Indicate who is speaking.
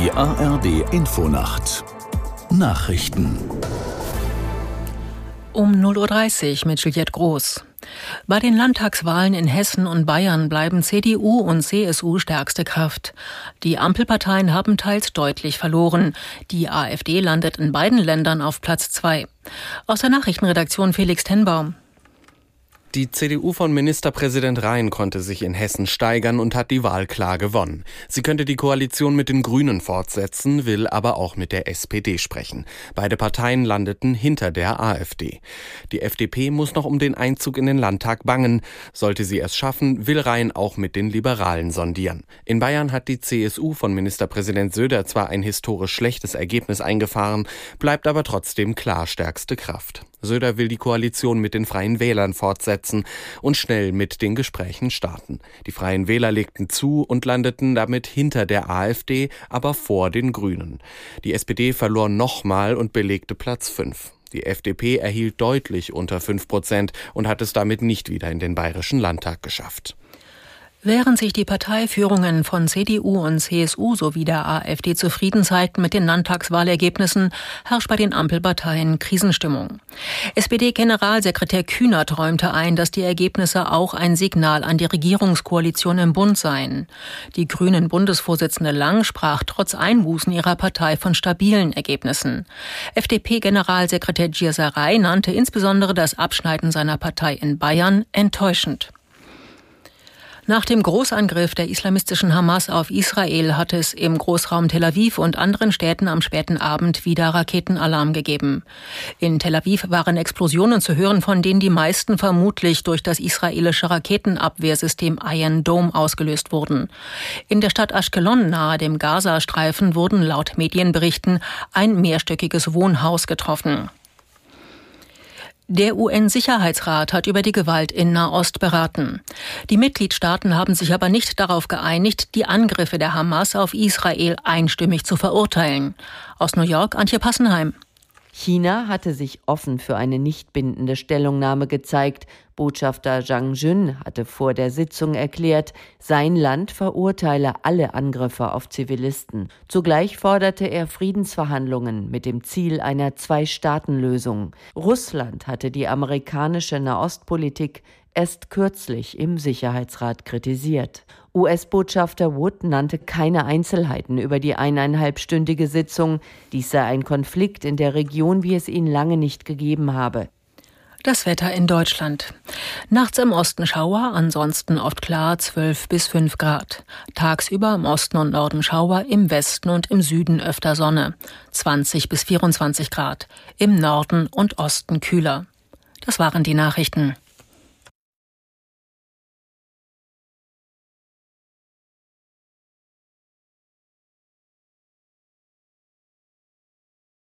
Speaker 1: Die ARD Infonacht Nachrichten
Speaker 2: um 0.30 Uhr mit Juliette Groß. Bei den Landtagswahlen in Hessen und Bayern bleiben CDU und CSU stärkste Kraft. Die Ampelparteien haben teils deutlich verloren. Die AfD landet in beiden Ländern auf Platz zwei. Aus der Nachrichtenredaktion Felix Tenbaum.
Speaker 3: Die CDU von Ministerpräsident Rhein konnte sich in Hessen steigern und hat die Wahl klar gewonnen. Sie könnte die Koalition mit den Grünen fortsetzen, will aber auch mit der SPD sprechen. Beide Parteien landeten hinter der AfD. Die FDP muss noch um den Einzug in den Landtag bangen. Sollte sie es schaffen, will Rhein auch mit den Liberalen sondieren. In Bayern hat die CSU von Ministerpräsident Söder zwar ein historisch schlechtes Ergebnis eingefahren, bleibt aber trotzdem klar stärkste Kraft. Söder will die Koalition mit den Freien Wählern fortsetzen und schnell mit den Gesprächen starten. Die Freien Wähler legten zu und landeten damit hinter der AfD, aber vor den Grünen. Die SPD verlor nochmal und belegte Platz fünf. Die FDP erhielt deutlich unter fünf Prozent und hat es damit nicht wieder in den Bayerischen Landtag geschafft.
Speaker 2: Während sich die Parteiführungen von CDU und CSU sowie der AfD zufrieden zeigten mit den Landtagswahlergebnissen, herrscht bei den Ampelparteien Krisenstimmung. SPD-Generalsekretär Kühnert räumte ein, dass die Ergebnisse auch ein Signal an die Regierungskoalition im Bund seien. Die Grünen Bundesvorsitzende Lang sprach trotz Einbußen ihrer Partei von stabilen Ergebnissen. FDP-Generalsekretär Gierserei nannte insbesondere das Abschneiden seiner Partei in Bayern enttäuschend. Nach dem Großangriff der islamistischen Hamas auf Israel hat es im Großraum Tel Aviv und anderen Städten am späten Abend wieder Raketenalarm gegeben. In Tel Aviv waren Explosionen zu hören, von denen die meisten vermutlich durch das israelische Raketenabwehrsystem Iron Dome ausgelöst wurden. In der Stadt Ashkelon nahe dem Gazastreifen wurden laut Medienberichten ein mehrstöckiges Wohnhaus getroffen. Der UN-Sicherheitsrat hat über die Gewalt in Nahost beraten. Die Mitgliedstaaten haben sich aber nicht darauf geeinigt, die Angriffe der Hamas auf Israel einstimmig zu verurteilen. Aus New York Antje Passenheim.
Speaker 4: China hatte sich offen für eine nicht bindende Stellungnahme gezeigt. Botschafter Zhang Jun hatte vor der Sitzung erklärt, sein Land verurteile alle Angriffe auf Zivilisten. Zugleich forderte er Friedensverhandlungen mit dem Ziel einer Zwei-Staaten-Lösung. Russland hatte die amerikanische Nahostpolitik erst kürzlich im Sicherheitsrat kritisiert. US-Botschafter Wood nannte keine Einzelheiten über die eineinhalbstündige Sitzung. Dies sei ein Konflikt in der Region, wie es ihn lange nicht gegeben habe.
Speaker 2: Das Wetter in Deutschland. Nachts im Osten Schauer, ansonsten oft klar 12 bis 5 Grad. Tagsüber im Osten und Norden Schauer, im Westen und im Süden öfter Sonne. 20 bis 24 Grad. Im Norden und Osten kühler. Das waren die Nachrichten.